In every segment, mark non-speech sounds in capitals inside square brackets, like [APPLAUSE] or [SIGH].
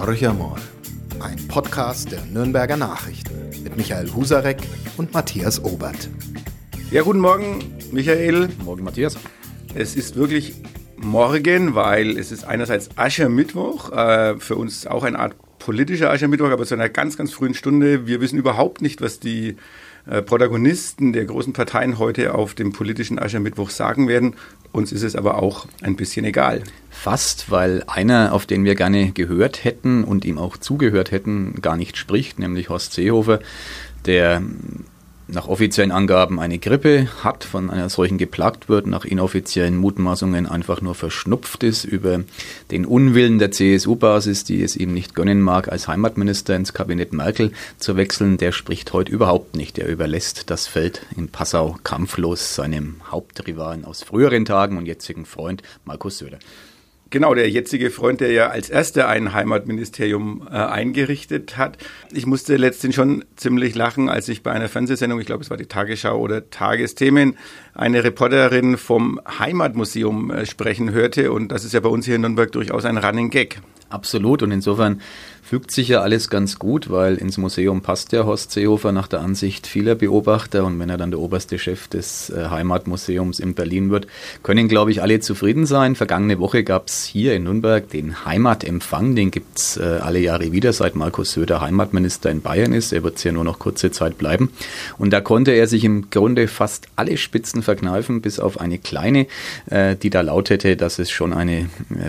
Horcher ein Podcast der Nürnberger Nachrichten mit Michael Husarek und Matthias Obert. Ja, guten Morgen, Michael. Morgen, Matthias. Es ist wirklich morgen, weil es ist einerseits Aschermittwoch, äh, für uns auch eine Art politischer Aschermittwoch, aber zu einer ganz, ganz frühen Stunde. Wir wissen überhaupt nicht, was die Protagonisten der großen Parteien heute auf dem politischen Aschermittwoch sagen werden. Uns ist es aber auch ein bisschen egal. Fast, weil einer, auf den wir gerne gehört hätten und ihm auch zugehört hätten, gar nicht spricht, nämlich Horst Seehofer, der nach offiziellen Angaben eine Grippe hat, von einer solchen geplagt wird, nach inoffiziellen Mutmaßungen einfach nur verschnupft ist über den Unwillen der CSU-Basis, die es ihm nicht gönnen mag, als Heimatminister ins Kabinett Merkel zu wechseln, der spricht heute überhaupt nicht. Er überlässt das Feld in Passau kampflos seinem Hauptrivalen aus früheren Tagen und jetzigen Freund Markus Söder. Genau, der jetzige Freund, der ja als erster ein Heimatministerium äh, eingerichtet hat. Ich musste letztens schon ziemlich lachen, als ich bei einer Fernsehsendung, ich glaube es war die Tagesschau oder Tagesthemen, eine Reporterin vom Heimatmuseum äh, sprechen hörte. Und das ist ja bei uns hier in Nürnberg durchaus ein Running Gag. Absolut. Und insofern fügt sich ja alles ganz gut, weil ins Museum passt ja Horst Seehofer nach der Ansicht vieler Beobachter. Und wenn er dann der oberste Chef des äh, Heimatmuseums in Berlin wird, können, glaube ich, alle zufrieden sein. Vergangene Woche gab es hier in Nürnberg den Heimatempfang. Den gibt's äh, alle Jahre wieder, seit Markus Söder Heimatminister in Bayern ist. Er wird es ja nur noch kurze Zeit bleiben. Und da konnte er sich im Grunde fast alle Spitzen verkneifen, bis auf eine kleine, äh, die da lautete, dass es schon eine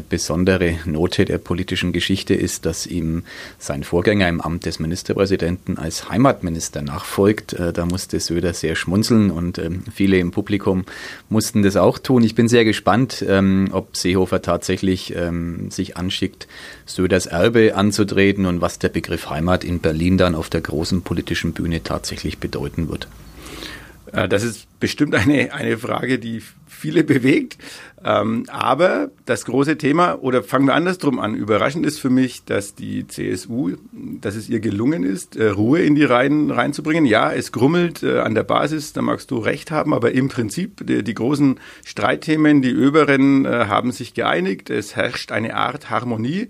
besondere Note der politischen Geschichte ist, dass ihm sein Vorgänger im Amt des Ministerpräsidenten als Heimatminister nachfolgt. Äh, da musste Söder sehr schmunzeln und ähm, viele im Publikum mussten das auch tun. Ich bin sehr gespannt, ähm, ob Seehofer tatsächlich ähm, sich anschickt, Söders Erbe anzutreten und was der Begriff Heimat in Berlin dann auf der großen politischen Bühne tatsächlich bedeuten wird. Äh, das ist bestimmt eine, eine Frage, die viele bewegt. Ähm, aber das große Thema, oder fangen wir andersrum an, überraschend ist für mich, dass die CSU, dass es ihr gelungen ist, äh, Ruhe in die Reihen reinzubringen. Ja, es grummelt äh, an der Basis, da magst du recht haben, aber im Prinzip die, die großen Streitthemen, die Oberen äh, haben sich geeinigt. Es herrscht eine Art Harmonie.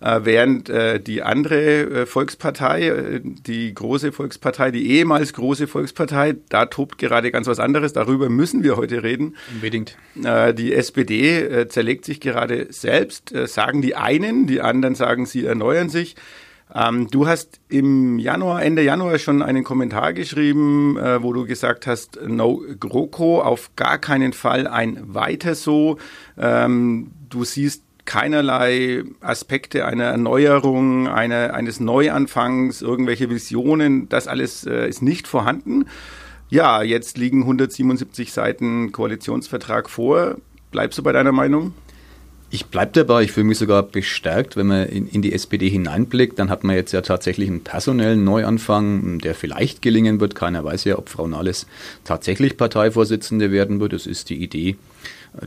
Äh, während äh, die andere äh, Volkspartei, die große Volkspartei, die ehemals große Volkspartei, da tobt gerade ganz was anderes. Darüber müssen wir heute reden. Unbedingt. Die SPD zerlegt sich gerade selbst, sagen die einen, die anderen sagen, sie erneuern sich. Ähm, du hast im Januar, Ende Januar schon einen Kommentar geschrieben, äh, wo du gesagt hast, no GroKo, auf gar keinen Fall ein weiter so. Ähm, du siehst keinerlei Aspekte einer Erneuerung, einer, eines Neuanfangs, irgendwelche Visionen, das alles äh, ist nicht vorhanden. Ja, jetzt liegen 177 Seiten Koalitionsvertrag vor. Bleibst du bei deiner Meinung? Ich bleibe dabei, ich fühle mich sogar bestärkt, wenn man in, in, die SPD hineinblickt, dann hat man jetzt ja tatsächlich einen personellen Neuanfang, der vielleicht gelingen wird. Keiner weiß ja, ob Frau Nahles tatsächlich Parteivorsitzende werden wird. Das ist die Idee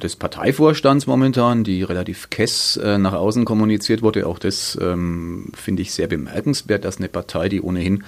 des Parteivorstands momentan, die relativ kess äh, nach außen kommuniziert wurde. Auch das ähm, finde ich sehr bemerkenswert, dass eine Partei, die ohnehin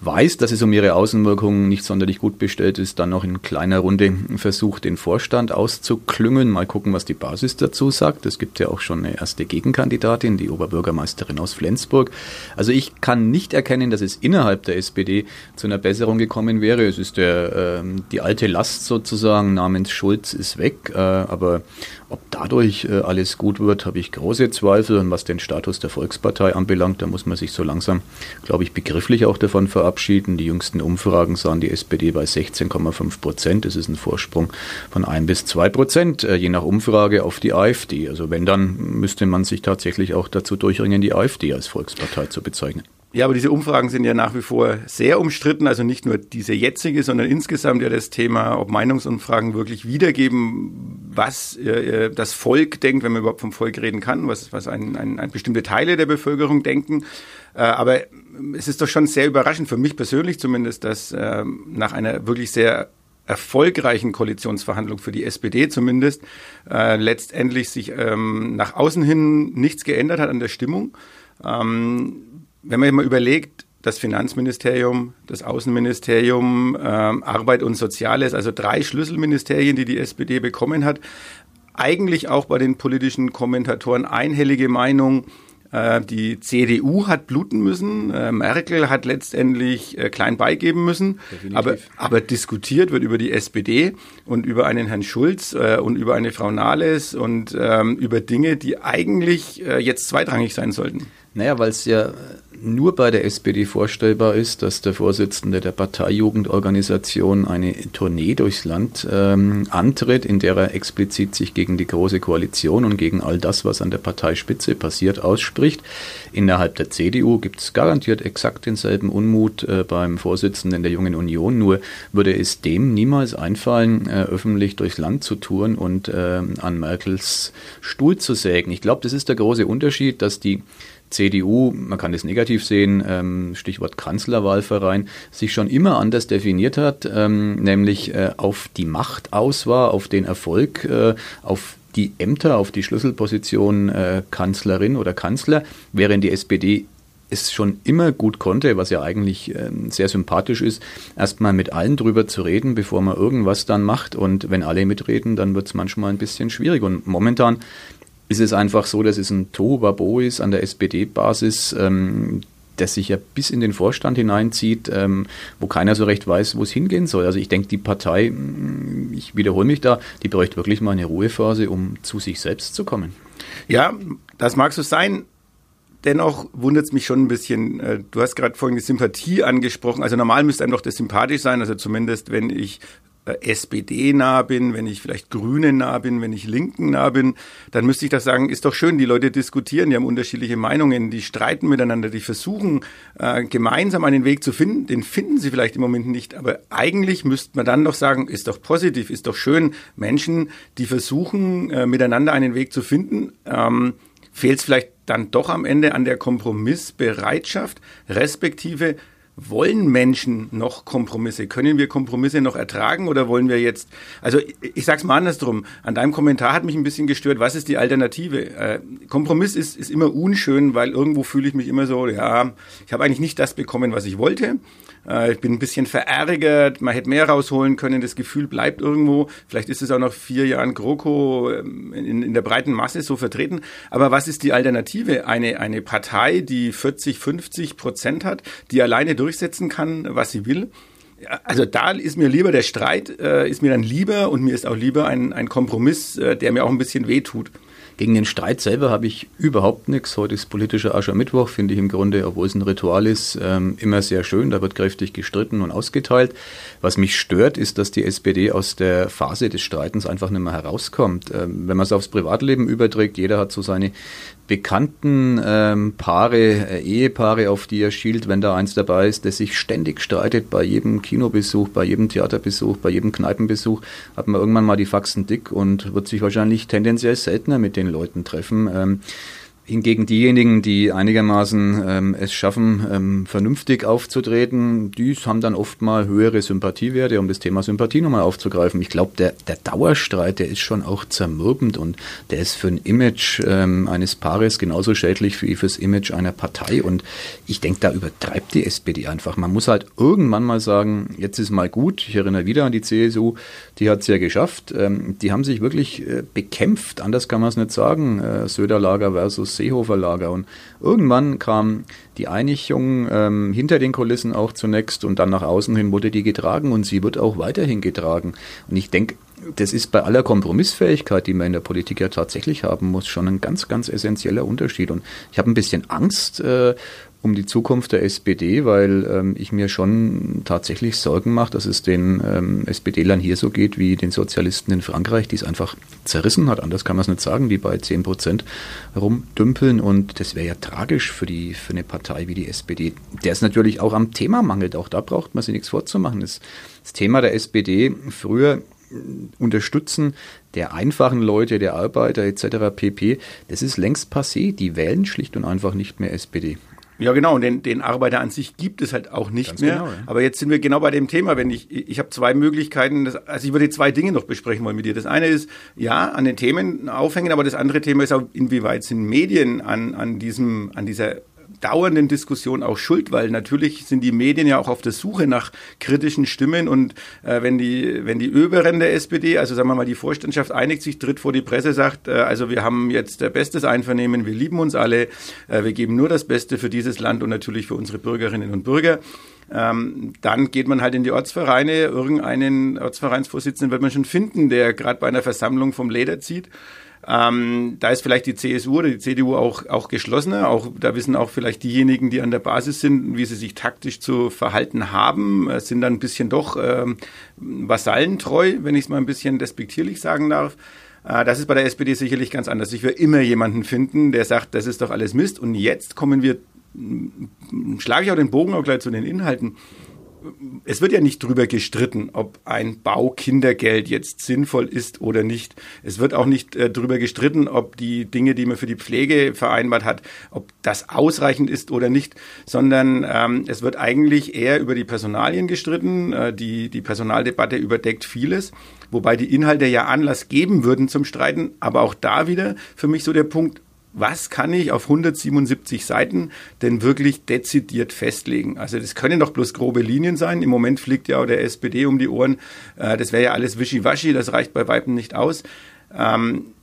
weiß, dass es um ihre Außenwirkungen nicht sonderlich gut bestellt ist, dann noch in kleiner Runde versucht, den Vorstand auszuklüngeln. Mal gucken, was die Basis dazu sagt. Es gibt ja auch schon eine erste Gegenkandidatin, die Oberbürgermeisterin aus Flensburg. Also ich kann nicht erkennen, dass es innerhalb der SPD zu einer Besserung gekommen wäre. Es ist der, äh, die alte Last sozusagen namens Schulz ist weg, äh, aber ob dadurch äh, alles gut wird, habe ich große Zweifel. Und was den Status der Volkspartei anbelangt, da muss man sich so langsam, glaube ich, begrifflich auch davon verabschieden. Die jüngsten Umfragen sahen die SPD bei 16,5 Prozent. Das ist ein Vorsprung von ein bis zwei Prozent, äh, je nach Umfrage auf die AfD. Also wenn, dann müsste man sich tatsächlich auch dazu durchringen, die AfD als Volkspartei zu bezeichnen. Ja, aber diese Umfragen sind ja nach wie vor sehr umstritten. Also nicht nur diese jetzige, sondern insgesamt ja das Thema, ob Meinungsumfragen wirklich wiedergeben, was äh, das Volk denkt, wenn man überhaupt vom Volk reden kann, was, was ein, ein, ein bestimmte Teile der Bevölkerung denken. Äh, aber es ist doch schon sehr überraschend, für mich persönlich zumindest, dass äh, nach einer wirklich sehr erfolgreichen Koalitionsverhandlung für die SPD zumindest äh, letztendlich sich ähm, nach außen hin nichts geändert hat an der Stimmung. Ähm, wenn man mal überlegt, das Finanzministerium, das Außenministerium, äh, Arbeit und Soziales, also drei Schlüsselministerien, die die SPD bekommen hat, eigentlich auch bei den politischen Kommentatoren einhellige Meinung, Äh, die CDU hat bluten müssen. Äh, Merkel hat letztendlich äh, klein beigeben müssen. Aber, aber diskutiert wird über die SPD und über einen Herrn Schulz und über eine Frau Nahles und ähm, über Dinge, die eigentlich jetzt zweitrangig sein sollten. Naja, weil es ja nur bei der SPD vorstellbar ist, dass der Vorsitzende der Parteijugendorganisation eine Tournee durchs Land ähm, antritt, in der er explizit sich gegen die Große Koalition und gegen all das, was an der Parteispitze passiert, ausspricht. Innerhalb der CDU gibt es garantiert exakt denselben Unmut äh, beim Vorsitzenden der Jungen Union, nur würde es dem niemals einfallen, äh, öffentlich durchs Land zu touren und äh, an Merkels Stuhl zu sägen. Ich glaube, das ist der große Unterschied, dass die CDU, man kann es negativ sehen, ähm, Stichwort Kanzlerwahlverein, sich schon immer anders definiert hat, ähm, nämlich äh, auf die Macht aus war, auf den Erfolg, äh, auf die Ämter, auf die Schlüsselposition äh, Kanzlerin oder Kanzler, während die SPD es schon immer gut konnte, was ja eigentlich ähm, sehr sympathisch ist, erstmal mit allen drüber zu reden, bevor man irgendwas dann macht. Und wenn alle mitreden, dann wird es manchmal ein bisschen schwierig. Und momentan ist es einfach so, dass es ein Tohuwabo ist an der SPD-Basis, ähm, das sich ja bis in den Vorstand hineinzieht, ähm, wo keiner so recht weiß, wo es hingehen soll. Also ich denke, die Partei, mm, ich wiederhole mich da, die bräuchte wirklich mal eine Ruhephase, um zu sich selbst zu kommen. Ja, das mag so sein. Dennoch wundert es mich schon ein bisschen. Äh, du hast gerade vorhin die Sympathie angesprochen. Also normal müsste einem doch das sympathisch sein. Also zumindest, wenn ich äh, SPD nah bin, wenn ich vielleicht Grüne nah bin, wenn ich Linken nah bin, dann müsste ich das sagen, ist doch schön, die Leute diskutieren, die haben unterschiedliche Meinungen, die streiten miteinander, die versuchen äh, gemeinsam einen Weg zu finden, den finden sie vielleicht im Moment nicht, aber eigentlich müsste man dann doch sagen, ist doch positiv, ist doch schön, Menschen, die versuchen äh, miteinander einen Weg zu finden, ähm, fehlt es vielleicht dann doch am Ende an der Kompromissbereitschaft, respektive wollen Menschen noch Kompromisse? Können wir Kompromisse noch ertragen oder wollen wir jetzt, also ich, sag's mal andersrum, an deinem Kommentar hat mich ein bisschen gestört, was ist die Alternative? Äh, Kompromiss ist, ist immer unschön, weil irgendwo fühle ich mich immer so, ja, ich habe eigentlich nicht das bekommen, was ich wollte. Äh, ich bin ein bisschen verärgert, man hätte mehr rausholen können, das Gefühl bleibt irgendwo. Vielleicht ist es auch noch vier Jahren GroKo ähm, in, in der breiten Masse so vertreten. Aber was ist die Alternative? Eine, eine Partei, die 40, 50 Prozent hat, die alleine durchsetzen kann, was sie will. Also da ist mir lieber der Streit, äh, ist mir dann lieber und mir ist auch lieber ein, ein Kompromiss, äh, der mir auch ein bisschen wehtut. Gegen den Streit selber habe ich überhaupt nichts. Heute ist politischer Aschermittwoch, finde ich im Grunde, obwohl es ein Ritual ist, ähm, immer sehr schön. Da wird kräftig gestritten und ausgeteilt. Was mich stört, ist, dass die SPD aus der Phase des Streitens einfach nicht mehr herauskommt. Ähm, wenn man es aufs Privatleben überträgt, jeder hat so seine bekannten ähm, Paare, äh, Ehepaare, auf die er schielt, wenn da eins dabei ist, das sich ständig streitet bei jedem Kinobesuch, bei jedem Theaterbesuch, bei jedem Kneipenbesuch, hat man irgendwann mal die Faxen dick und wird sich wahrscheinlich tendenziell seltener mit den Leuten treffen. Ähm, Hingegen diejenigen, die einigermaßen ähm, es schaffen, ähm, vernünftig aufzutreten, die haben dann oft mal höhere Sympathiewerte, um das Thema Sympathie nochmal aufzugreifen. Ich glaube, der, der Dauerstreit, der ist schon auch zermürbend und der ist für ein Image ähm, eines Paares genauso schädlich wie fürs Image einer Partei. Und ich denke, da übertreibt die SPD einfach. Man muss halt irgendwann mal sagen, jetzt ist mal gut. Ich erinnere wieder an die CSU, die hat es ja geschafft. Ähm, die haben sich wirklich äh, bekämpft, anders kann man es nicht sagen. Äh, Söderlager versus Seehofer Lager. Und irgendwann kam die Einigung ähm, hinter den Kulissen auch zunächst und dann nach außen hin wurde die getragen und sie wird auch weiterhin getragen. Und ich denke, das ist bei aller Kompromissfähigkeit, die man in der Politik ja tatsächlich haben muss, schon ein ganz, ganz essentieller Unterschied. Und ich habe ein bisschen Angst äh, um die Zukunft der SPD, weil ähm, ich mir schon tatsächlich Sorgen mache, dass es den ähm, SPD-Lern hier so geht wie den Sozialisten in Frankreich, die es einfach zerrissen hat. Anders kann man es nicht sagen, die bei 10 Prozent rumdümpeln. Und das wäre ja tragisch für, die, für eine Partei wie die SPD, der es natürlich auch am Thema mangelt. Auch da braucht man sich nichts vorzumachen. Das, das Thema der SPD früher unterstützen der einfachen Leute, der Arbeiter etc. pp. Das ist längst passé. Die wählen schlicht und einfach nicht mehr SPD. Ja, genau. Und den, den Arbeiter an sich gibt es halt auch nicht Ganz mehr. Genau, ja. Aber jetzt sind wir genau bei dem Thema. Wenn ich, ich habe zwei Möglichkeiten. Das, also ich würde zwei Dinge noch besprechen wollen mit dir. Das eine ist, ja, an den Themen aufhängen, aber das andere Thema ist auch, inwieweit sind Medien an, an diesem, an dieser dauernden Diskussion auch schuld, weil natürlich sind die Medien ja auch auf der Suche nach kritischen Stimmen und äh, wenn die wenn die Oberen der SPD, also sagen wir mal die Vorstandschaft einigt sich, tritt vor die Presse, sagt, äh, also wir haben jetzt der bestes Einvernehmen, wir lieben uns alle, äh, wir geben nur das Beste für dieses Land und natürlich für unsere Bürgerinnen und Bürger. Ähm, dann geht man halt in die Ortsvereine, irgendeinen Ortsvereinsvorsitzenden wird man schon finden, der gerade bei einer Versammlung vom Leder zieht. Ähm, da ist vielleicht die CSU oder die CDU auch, auch geschlossener. Auch, da wissen auch vielleicht diejenigen, die an der Basis sind, wie sie sich taktisch zu verhalten haben, sind dann ein bisschen doch ähm, vasallentreu, wenn ich es mal ein bisschen despektierlich sagen darf. Äh, das ist bei der SPD sicherlich ganz anders. Ich will immer jemanden finden, der sagt, das ist doch alles Mist. Und jetzt kommen wir, schlage ich auch den Bogen auch gleich zu den Inhalten es wird ja nicht drüber gestritten, ob ein Baukindergeld jetzt sinnvoll ist oder nicht. Es wird auch nicht äh, drüber gestritten, ob die Dinge, die man für die Pflege vereinbart hat, ob das ausreichend ist oder nicht, sondern ähm, es wird eigentlich eher über die Personalien gestritten. Äh, die, die Personaldebatte überdeckt vieles, wobei die Inhalte ja Anlass geben würden zum Streiten. Aber auch da wieder für mich so der Punkt, was kann ich auf 177 Seiten denn wirklich dezidiert festlegen? Also das können doch bloß grobe Linien sein. Im Moment fliegt ja der SPD um die Ohren. Äh, das wäre ja alles wischiwaschi, das reicht bei Weitem nicht aus. Ähm,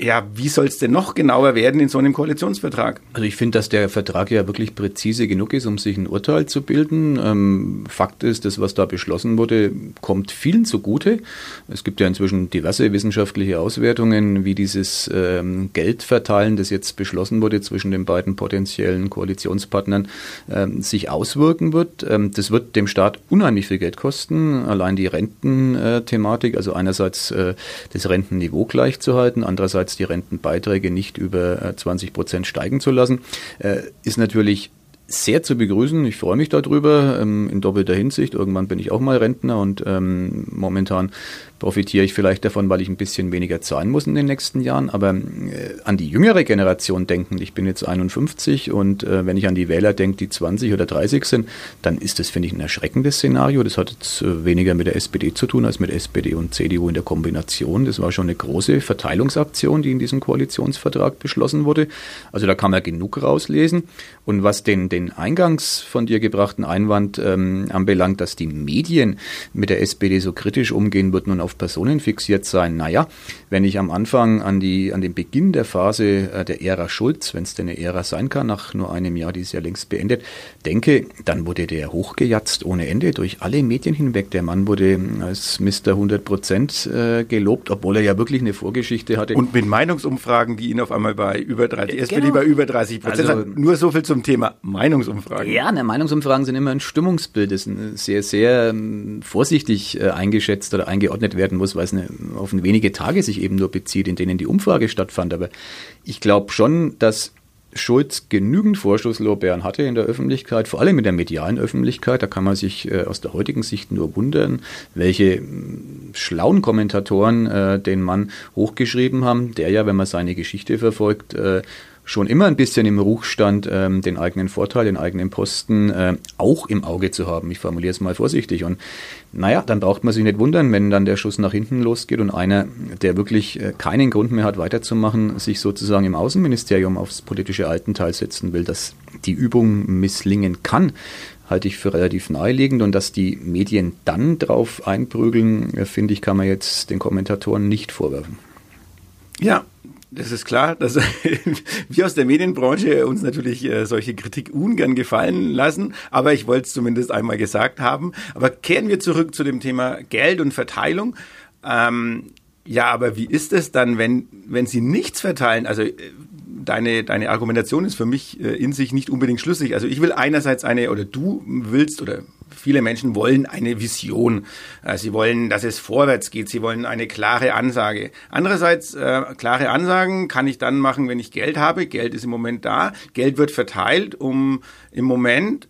ja, wie soll es denn noch genauer werden in so einem Koalitionsvertrag? Also ich finde, dass der Vertrag ja wirklich präzise genug ist, um sich ein Urteil zu bilden. Ähm, Fakt ist, das, was da beschlossen wurde, kommt vielen zugute. Es gibt ja inzwischen diverse wissenschaftliche Auswertungen, wie dieses ähm, Geldverteilen, das jetzt beschlossen wurde zwischen den beiden potenziellen Koalitionspartnern, ähm, sich auswirken wird. Ähm, das wird dem Staat unheimlich viel Geld kosten. Allein die Rententhematik, also einerseits äh, das Rentenniveau gleichzuhalten, andererseits die Rentenbeiträge nicht über 20 äh, Prozent steigen zu lassen, äh, ist natürlich sehr zu begrüßen. Ich freue mich darüber ähm, in doppelter Hinsicht. Irgendwann bin ich auch mal Rentner und ähm, momentan profitiere ich vielleicht davon, weil ich ein bisschen weniger zahlen muss in den nächsten Jahren. Aber äh, an die jüngere Generation denken, ich bin jetzt 51 und äh, wenn ich an die Wähler denke, die 20 oder 30 sind, dann ist das, finde ich, ein erschreckendes Szenario. Das hat jetzt äh, weniger mit der SPD zu tun als mit SPD und CDU in der Kombination. Das war schon eine große Verteilungsaktion, die in diesem Koalitionsvertrag beschlossen wurde. Also da kann man genug rauslesen. Und was den, den eingangs von dir gebrachten Einwand ähm, anbelangt, dass die Medien mit der SPD so kritisch umgehen würden und auf Personen fixiert sein. Naja, wenn ich am Anfang an, die, an den Beginn der Phase äh, der Ära Schulz, wenn es denn eine Ära sein kann, nach nur einem Jahr, die ist ja längst beendet, denke, dann wurde der hochgejatzt ohne Ende durch alle Medien hinweg. Der Mann wurde als Mr. 100 Prozent äh, gelobt, obwohl er ja wirklich eine Vorgeschichte hatte. Und mit Meinungsumfragen, die ihn auf einmal bei über 30, genau. SPD bei über 30 Prozent also, Nur so viel zum Thema Meinungsumfragen. Ja, ne, Meinungsumfragen sind immer ein Stimmungsbild, das sehr, sehr ähm, vorsichtig äh, eingeschätzt oder eingeordnet werden muss, weil es eine, auf wenige Tage sich eben nur bezieht, in denen die Umfrage stattfand. Aber ich glaube schon, dass Schulz genügend Vorschusslorbeeren hatte in der Öffentlichkeit, vor allem in der medialen Öffentlichkeit. Da kann man sich äh, aus der heutigen Sicht nur wundern, welche schlauen Kommentatoren äh, den Mann hochgeschrieben haben, der ja, wenn man seine Geschichte verfolgt, äh, schon immer ein bisschen im Ruch stand, ähm, den eigenen Vorteil, den eigenen Posten äh, auch im Auge zu haben. Ich formuliere es mal vorsichtig. Und naja, dann braucht man sich nicht wundern, wenn dann der Schuss nach hinten losgeht und einer, der wirklich äh, keinen Grund mehr hat, weiterzumachen, sich sozusagen im Außenministerium aufs politische Altenteil setzen will, dass die Übung misslingen kann halte ich für relativ naheliegend und dass die Medien dann drauf einprügeln, äh, finde ich, kann man jetzt den Kommentatoren nicht vorwerfen. Ja, das ist klar, dass [LAUGHS] wir aus der Medienbranche uns natürlich äh, solche Kritik ungern gefallen lassen, aber ich wollte es zumindest einmal gesagt haben. Aber kehren wir zurück zu dem Thema Geld und Verteilung. Ähm, ja, aber wie ist es dann, wenn, wenn Sie nichts verteilen? Also äh, deine, deine Argumentation ist für mich äh, in sich nicht unbedingt schlüssig. Also ich will einerseits eine, oder du willst, oder viele Menschen wollen eine Vision. Äh, sie wollen, dass es vorwärts geht. Sie wollen eine klare Ansage. Andererseits, äh, klare Ansagen kann ich dann machen, wenn ich Geld habe. Geld ist im Moment da. Geld wird verteilt, um im Moment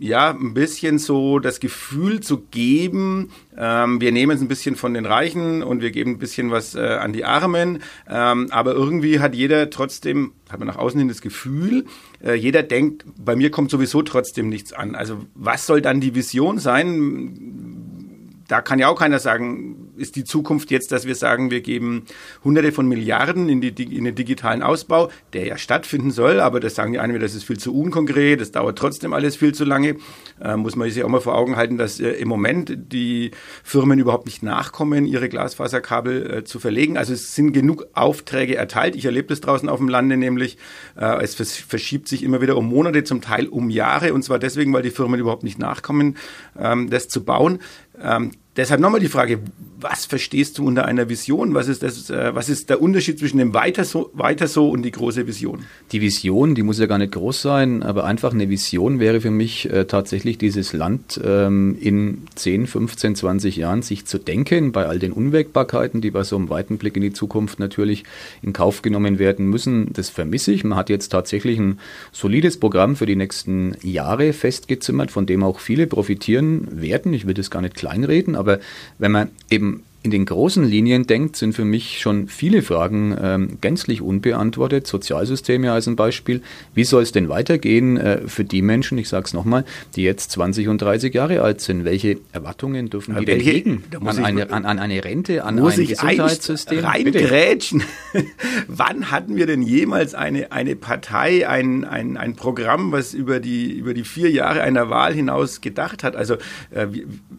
ja, ein bisschen so das Gefühl zu geben, ähm, wir nehmen es ein bisschen von den Reichen und wir geben ein bisschen was äh, an die Armen. Ähm, aber irgendwie hat jeder trotzdem, hat man nach außen hin das Gefühl, äh, jeder denkt, bei mir kommt sowieso trotzdem nichts an. Also was soll dann die Vision sein? Da kann ja auch keiner sagen, ist die Zukunft jetzt, dass wir sagen, wir geben Hunderte von Milliarden in, die, in den digitalen Ausbau, der ja stattfinden soll, aber das sagen die einen, das ist viel zu unkonkret, das dauert trotzdem alles viel zu lange. Äh, muss man sich auch mal vor Augen halten, dass äh, im Moment die Firmen überhaupt nicht nachkommen, ihre Glasfaserkabel äh, zu verlegen. Also es sind genug Aufträge erteilt. Ich erlebe das draußen auf dem Lande nämlich. Äh, es verschiebt sich immer wieder um Monate, zum Teil um Jahre und zwar deswegen, weil die Firmen überhaupt nicht nachkommen, ähm, das zu bauen. Ähm, deshalb nochmal die Frage, was verstehst du unter einer Vision? Was ist, das, äh, was ist der Unterschied zwischen dem weiter so, weiter so und die große Vision? Die Vision, die muss ja gar nicht groß sein, aber einfach eine Vision wäre für mich äh, tatsächlich dieses Land ähm, in 10, 15, 20 Jahren sich zu denken, bei all den Unwägbarkeiten, die bei so einem weiten Blick in die Zukunft natürlich in Kauf genommen werden müssen. Das vermisse ich. Man hat jetzt tatsächlich ein solides Programm für die nächsten Jahre festgezimmert, von dem auch viele profitieren werden. Ich will das gar nicht kleinreden, aber wenn man eben in den großen Linien denkt, sind für mich schon viele Fragen ähm, gänzlich unbeantwortet. Sozialsysteme als ein Beispiel. Wie soll es denn weitergehen äh, für die Menschen, ich sage es nochmal, die jetzt 20 und 30 Jahre alt sind? Welche Erwartungen dürfen die denn hegen? An eine, an, an, eine Rente, an muss ein ich Gesundheitssystem? Reingrätschen. [LAUGHS] Wann hatten wir denn jemals eine, eine Partei, ein, ein, ein Programm, was über die, über die vier Jahre einer Wahl hinaus gedacht hat? Also äh,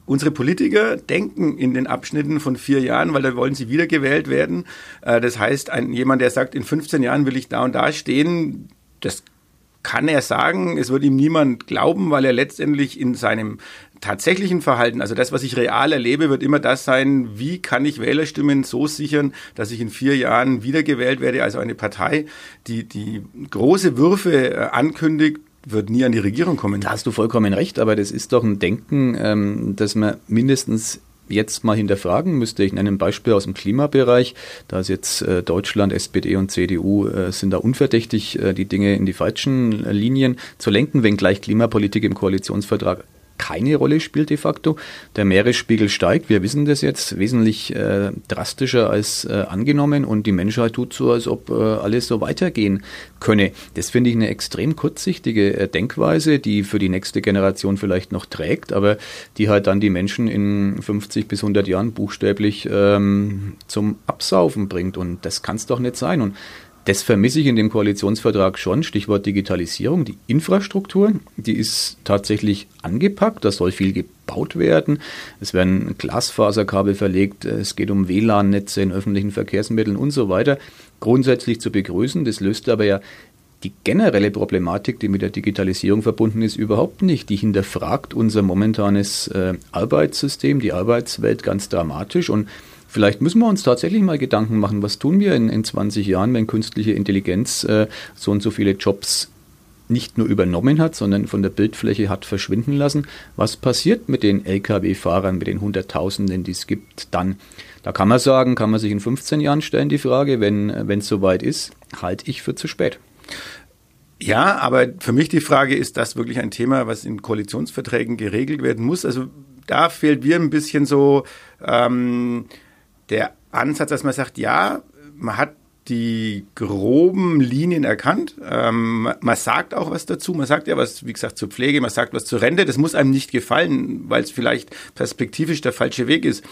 unsere Politiker denken in den Abschnitten von vier Jahren, weil da wollen sie wiedergewählt werden. Äh, das heißt, ein, jemand, der sagt, in 15 Jahren will ich da und da stehen, das kann er sagen, es wird ihm niemand glauben, weil er letztendlich in seinem tatsächlichen Verhalten, also das, was ich real erlebe, wird immer das sein, wie kann ich Wählerstimmen so sichern, dass ich in vier Jahren wiedergewählt werde, also eine Partei, die, die große Würfe äh, ankündigt, wird nie an die Regierung kommen. Da hast du vollkommen recht, aber das ist doch ein Denken, ähm, dass man mindestens jetzt mal hinterfragen müsste. Ich nenne ein Beispiel aus dem Klimabereich. Da ist jetzt äh, Deutschland, SPD und CDU äh, sind da unverdächtig, äh, die Dinge in die falschen Linien zu lenken, wenngleich Klimapolitik im Koalitionsvertrag keine Rolle spielt de facto. Der Meeresspiegel steigt, wir wissen das jetzt, wesentlich äh, drastischer als äh, angenommen und die Menschheit tut so, als ob äh, alles so weitergehen könne. Das finde ich eine extrem kurzsichtige äh, Denkweise, die für die nächste Generation vielleicht noch trägt, aber die halt dann die Menschen in 50 bis 100 Jahren buchstäblich ähm, zum Absaufen bringt und das kann es doch nicht sein. Und das vermisse ich in dem Koalitionsvertrag schon. Stichwort Digitalisierung. Die Infrastruktur, die ist tatsächlich angepackt. Da soll viel gebaut werden. Es werden Glasfaserkabel verlegt. Es geht um WLAN-Netze in öffentlichen Verkehrsmitteln und so weiter. Grundsätzlich zu begrüßen. Das löst aber ja die generelle Problematik, die mit der Digitalisierung verbunden ist, überhaupt nicht. Die hinterfragt unser momentanes äh, Arbeitssystem, die Arbeitswelt ganz dramatisch und Vielleicht müssen wir uns tatsächlich mal Gedanken machen, was tun wir in, in 20 Jahren, wenn künstliche Intelligenz äh, so und so viele Jobs nicht nur übernommen hat, sondern von der Bildfläche hat verschwinden lassen. Was passiert mit den Lkw-Fahrern, mit den Hunderttausenden, die es gibt dann? Da kann man sagen, kann man sich in 15 Jahren stellen, die Frage, wenn es soweit ist, halte ich für zu spät. Ja, aber für mich die Frage, ist das wirklich ein Thema, was in Koalitionsverträgen geregelt werden muss? Also da fehlt mir ein bisschen so ähm, der Ansatz, dass man sagt, ja, man hat die groben Linien erkannt. Ähm, man sagt auch was dazu. Man sagt ja was, wie gesagt, zur Pflege, man sagt was zur Rente. Das muss einem nicht gefallen, weil es vielleicht perspektivisch der falsche Weg ist.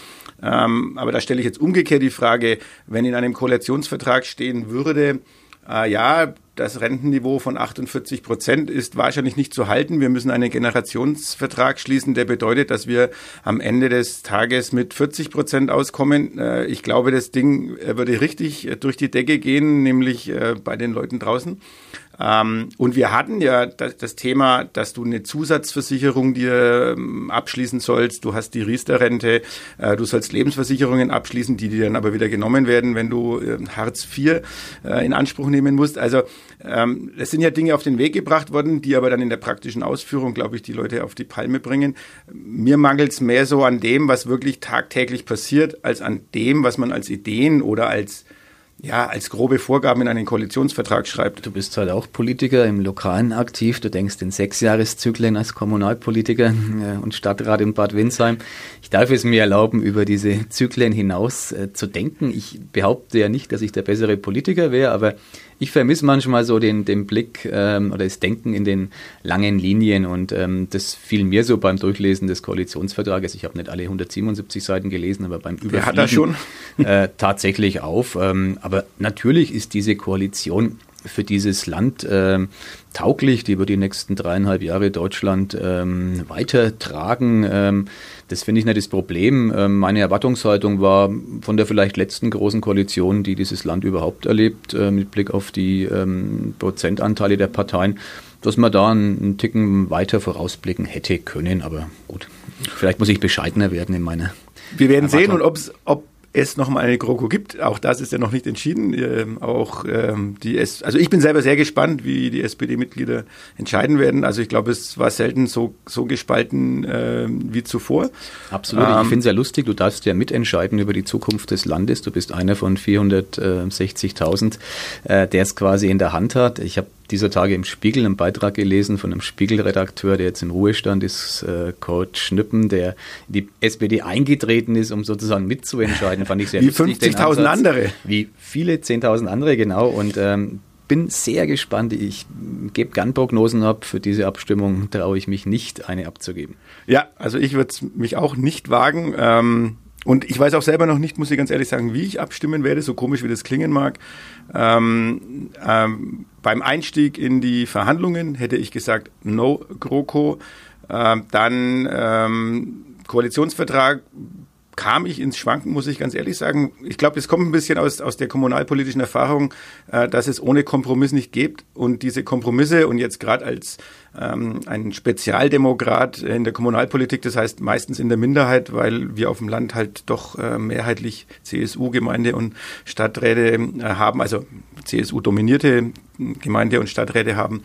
Ähm, aber da stelle ich jetzt umgekehrt die Frage, wenn in einem Koalitionsvertrag stehen würde, äh, ja, das Rentenniveau von 48 Prozent ist wahrscheinlich nicht zu halten. Wir müssen einen Generationsvertrag schließen, der bedeutet, dass wir am Ende des Tages mit 40 Prozent auskommen. Äh, ich glaube, das Ding äh, würde richtig durch die Decke gehen, nämlich äh, bei den Leuten draußen. Ähm, und wir hatten ja das, Thema, dass du eine Zusatzversicherung dir ähm, abschließen sollst. Du hast die Riester-Rente, äh, du sollst Lebensversicherungen abschließen, die dir dann aber wieder genommen werden, wenn du äh, Hartz IV äh, in Anspruch nehmen musst. Also ähm, es sind ja Dinge auf den Weg gebracht worden, die aber dann in der praktischen Ausführung, glaube ich, die Leute auf die Palme bringen. Mir mangelt es mehr so an dem, was wirklich tagtäglich passiert, als an dem, was man als Ideen oder als ja, als grobe Vorgaben in einen Koalitionsvertrag schreibt. Du bist halt auch Politiker im Lokalen aktiv. Du denkst in Sechsjahreszyklen als Kommunalpolitiker äh, und Stadtrat in Bad Windsheim. Ich darf es mir erlauben, über diese Zyklen hinaus äh, zu denken. Ich behaupte ja nicht, dass ich der bessere Politiker wäre, aber ich vermisse manchmal so den, den Blick ähm, oder das Denken in den langen Linien und ähm, das fiel mir so beim Durchlesen des Koalitionsvertrages. Ich habe nicht alle 177 Seiten gelesen, aber beim Überfliegen hat er schon? Äh, tatsächlich auf. Ähm, aber natürlich ist diese Koalition für dieses Land äh, tauglich, die über die nächsten dreieinhalb Jahre Deutschland ähm, weitertragen. Ähm, das finde ich nicht das Problem. Ähm, meine Erwartungshaltung war von der vielleicht letzten großen Koalition, die dieses Land überhaupt erlebt, äh, mit Blick auf die ähm, Prozentanteile der Parteien, dass man da einen, einen Ticken weiter vorausblicken hätte können. Aber gut, vielleicht muss ich bescheidener werden in meiner. Wir werden sehen und ob es nochmal eine GroKo gibt. Auch das ist ja noch nicht entschieden. Ähm, auch ähm, die S also ich bin selber sehr gespannt, wie die SPD-Mitglieder entscheiden werden. Also ich glaube, es war selten so, so gespalten äh, wie zuvor. Absolut. Ähm, ich finde es ja lustig, du darfst ja mitentscheiden über die Zukunft des Landes. Du bist einer von 460.000, äh, der es quasi in der Hand hat. Ich habe dieser Tage im Spiegel einen Beitrag gelesen von einem Spiegelredakteur, der jetzt in Ruhestand ist, äh, Coach Schnippen, der in die SPD eingetreten ist, um sozusagen mitzuentscheiden, fand ich sehr Wie 50.000 andere. Wie viele 10.000 andere, genau. Und ähm, bin sehr gespannt. Ich gebe gern Prognosen ab. Für diese Abstimmung traue ich mich nicht, eine abzugeben. Ja, also ich würde mich auch nicht wagen. Ähm und ich weiß auch selber noch nicht, muss ich ganz ehrlich sagen, wie ich abstimmen werde, so komisch wie das klingen mag. Ähm, ähm, beim Einstieg in die Verhandlungen hätte ich gesagt, no GroKo. Ähm, dann ähm, Koalitionsvertrag kam ich ins Schwanken, muss ich ganz ehrlich sagen. Ich glaube, das kommt ein bisschen aus, aus der kommunalpolitischen Erfahrung, äh, dass es ohne Kompromiss nicht gibt. Und diese Kompromisse und jetzt gerade als ähm, ein Spezialdemokrat in der Kommunalpolitik, das heißt meistens in der Minderheit, weil wir auf dem Land halt doch äh, mehrheitlich CSU-Gemeinde und Stadträte äh, haben, also CSU-dominierte Gemeinde und Stadträte haben,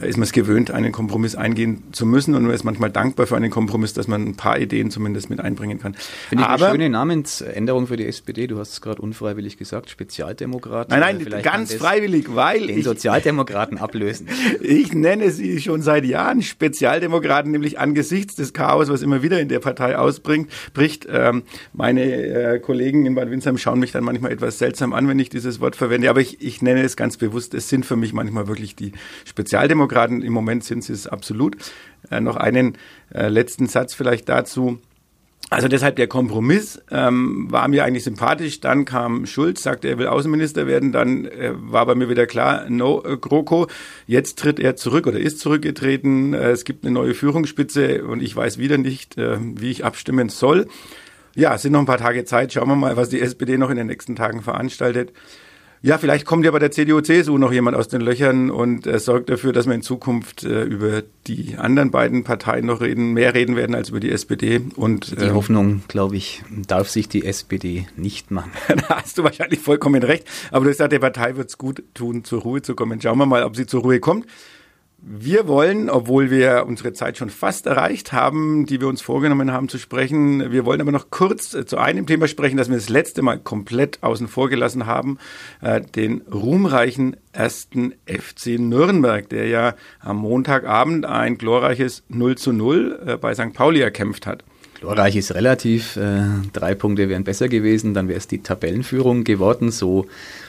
ist man es gewöhnt, einen Kompromiss eingehen zu müssen und man ist manchmal dankbar für einen Kompromiss, dass man ein paar Ideen zumindest mit einbringen kann. Finde ich Aber, eine schöne Namensänderung für die SPD. Du hast es gerade unfreiwillig gesagt, Spezialdemokraten. Nein, nein, ganz freiwillig, weil den Sozialdemokraten ablösen. [LAUGHS] Ich nenne sie schon seit Jahren Spezialdemokraten, nämlich angesichts des Chaos, was immer wieder in der Partei ausbringt, bricht. Ähm, meine äh, Kollegen in Bad Windsheim schauen mich dann manchmal etwas seltsam an, wenn ich dieses Wort verwende, aber ich, ich nenne es ganz bewusst. Es sind für mich manchmal wirklich die Spezialdemokraten. Im Moment sind sie es absolut. Äh, noch einen äh, letzten Satz vielleicht dazu. Also deshalb der Kompromiss ähm, war mir eigentlich sympathisch. Dann kam Schulz, sagte, er will Außenminister werden. Dann äh, war bei mir wieder klar, no äh, GroKo. Jetzt tritt er zurück oder ist zurückgetreten. Äh, es gibt eine neue Führungsspitze und ich weiß wieder nicht, äh, wie ich abstimmen soll. Ja, es sind noch ein paar Tage Zeit. Schauen wir mal, was die SPD noch in den nächsten Tagen veranstaltet. Ja, vielleicht kommt ja bei der CDU, CSU noch jemand aus den Löchern und äh, sorgt dafür, dass wir in Zukunft äh, über die anderen beiden Parteien noch reden, mehr reden werden als über die SPD. Und die ähm, Hoffnung, glaube ich, darf sich die SPD nicht machen. [LAUGHS] da hast du wahrscheinlich vollkommen recht. Aber du sagst, der Partei wird es gut tun, zur Ruhe zu kommen. Schauen wir mal, ob sie zur Ruhe kommt. Wir wollen, obwohl wir unsere Zeit schon fast erreicht haben, die wir uns vorgenommen haben zu sprechen, wir wollen aber noch kurz äh, zu einem Thema sprechen, das wir das letzte Mal komplett außen vor gelassen haben, äh, den ruhmreichen ersten FC Nürnberg, der ja am Montagabend ein glorreiches 0 zu 0 äh, bei St. Pauli erkämpft hat. Glorreich ist relativ. drei Punkte wären besser gewesen, dann wäre es die Tabellenführung geworden. So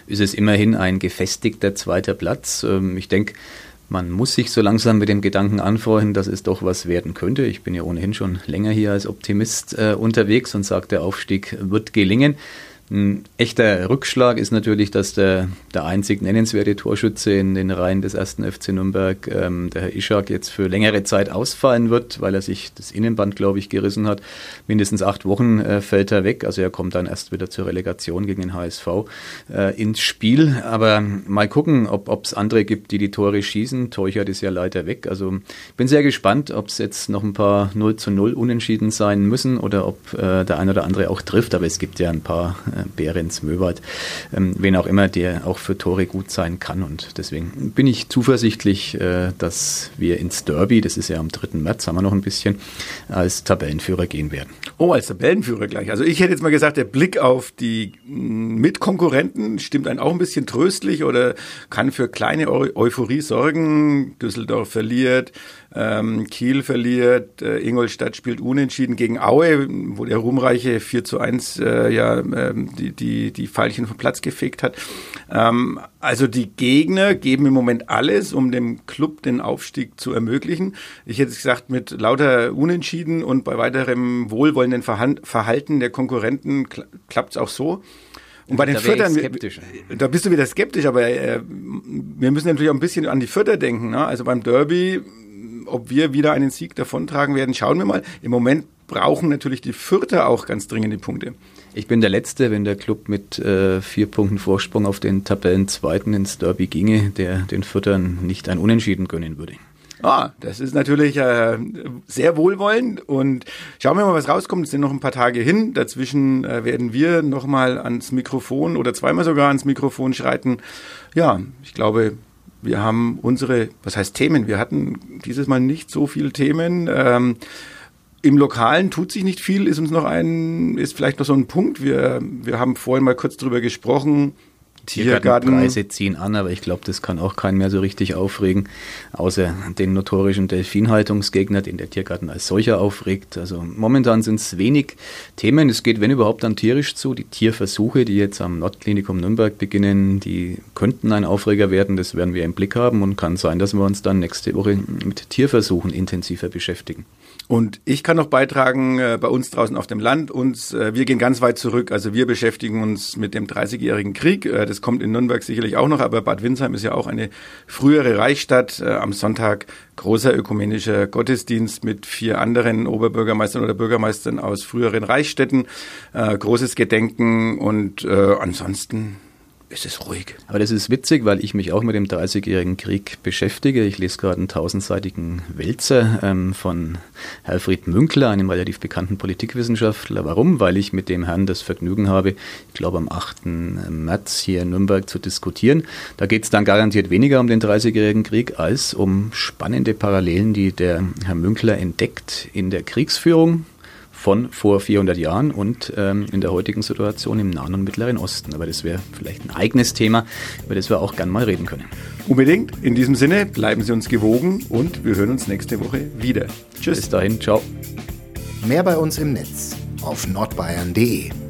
ist es immerhin ein gefestigter zweiter Platz. Ähm, ich denke, man muss sich so langsam mit dem Gedanken anfreunden, dass es doch was werden könnte. Ich bin ja ohnehin schon länger hier als Optimist äh, unterwegs und sage, der Aufstieg wird gelingen. Ein echter Rückschlag ist natürlich, dass der, der einzig nennenswerte Torschütze in den Reihen des ersten FC Nürnberg, ähm, der Herr Ischak, jetzt für längere Zeit ausfallen wird, weil er sich das Innenband, glaube ich, gerissen hat. Mindestens acht Wochen äh, fällt er weg. Also er kommt dann erst wieder zur Relegation gegen den HSV äh, ins Spiel. Aber mal gucken, ob es andere gibt, die die Tore schießen. Teuchert ist ja leider weg. Also bin sehr gespannt, ob es jetzt noch ein paar 0 zu 0 Unentschieden sein müssen oder ob äh, der ein oder andere auch trifft. Aber es gibt ja ein paar Behrens, Möwald, ähm, wen auch immer, der auch für Tore gut sein kann. Und deswegen bin ich zuversichtlich, äh, dass wir ins Derby, das ist ja am 3. März, haben wir noch ein bisschen, als Tabellenführer gehen werden. Oh, als Tabellenführer gleich. Also ich hätte jetzt mal gesagt, der Blick auf die mm, Mitkonkurrenten stimmt einen auch ein bisschen tröstlich oder kann für kleine Eu Euphorie sorgen. Düsseldorf verliert, ähm, Kiel verliert, äh, Ingolstadt spielt unentschieden gegen Aue, wo der ruhmreiche 4 zu 1 äh, ja, äh, die, die, die Pfeilchen vom Platz gefegt hat. Ähm, also die Gegner geben im Moment alles, um dem Club den Aufstieg zu ermöglichen. Ich hätte gesagt, mit lauter Unentschieden und bei weiterem wohlwollenden Verhalten der Konkurrenten klappt es auch so. Und bei den Füttern, da bist du wieder skeptisch, aber äh, wir müssen natürlich auch ein bisschen an die Fütter denken. Ne? Also beim Derby, ob wir wieder einen Sieg davontragen werden, schauen wir mal. Im Moment brauchen natürlich die Fürther auch ganz dringend die Punkte. Ich bin der Letzte, wenn der Club mit äh, vier Punkten Vorsprung auf den Tabellenzweiten ins Derby ginge, der den Füttern nicht ein Unentschieden gönnen würde. Ah, das ist natürlich äh, sehr wohlwollend und schauen wir mal, was rauskommt. Es sind noch ein paar Tage hin. Dazwischen äh, werden wir nochmal ans Mikrofon oder zweimal sogar ans Mikrofon schreiten. Ja, ich glaube, wir haben unsere, was heißt Themen? Wir hatten dieses Mal nicht so viele Themen. Ähm, im Lokalen tut sich nicht viel, ist uns noch ein, ist vielleicht noch so ein Punkt. Wir, wir haben vorhin mal kurz drüber gesprochen. Tiergartenpreise ziehen an, aber ich glaube, das kann auch keinen mehr so richtig aufregen, außer den notorischen Delfinhaltungsgegner, den der Tiergarten als solcher aufregt. Also momentan sind es wenig Themen. Es geht, wenn überhaupt, dann tierisch zu. Die Tierversuche, die jetzt am Nordklinikum Nürnberg beginnen, die könnten ein Aufreger werden. Das werden wir im Blick haben und kann sein, dass wir uns dann nächste Woche mit Tierversuchen intensiver beschäftigen. Und ich kann noch beitragen, äh, bei uns draußen auf dem Land, uns, äh, wir gehen ganz weit zurück. Also wir beschäftigen uns mit dem Dreißigjährigen Krieg. Äh, das kommt in Nürnberg sicherlich auch noch, aber Bad Windsheim ist ja auch eine frühere Reichsstadt. Äh, am Sonntag großer ökumenischer Gottesdienst mit vier anderen Oberbürgermeistern oder Bürgermeistern aus früheren Reichsstädten. Äh, großes Gedenken und äh, ansonsten ist es ruhig. Aber das ist witzig, weil ich mich auch mit dem Dreißigjährigen Krieg beschäftige. Ich lese gerade einen tausendseitigen Wälzer ähm, von Herfried Münkler, einem relativ bekannten Politikwissenschaftler. Warum? Weil ich mit dem Herrn das Vergnügen habe, ich glaube am 8. März hier in Nürnberg zu diskutieren. Da geht es dann garantiert weniger um den Dreißigjährigen Krieg als um spannende Parallelen, die der Herr Münkler entdeckt in der Kriegsführung von vor 400 Jahren und ähm, in der heutigen Situation im Nahen und Mittleren Osten. Aber das wäre vielleicht ein eigenes Thema, über das wir auch gern mal reden können. Unbedingt. In diesem Sinne bleiben Sie uns gewogen und wir hören uns nächste Woche wieder. Tschüss. Bis dahin. Ciao. Mehr bei uns im Netz auf nordbayern.de.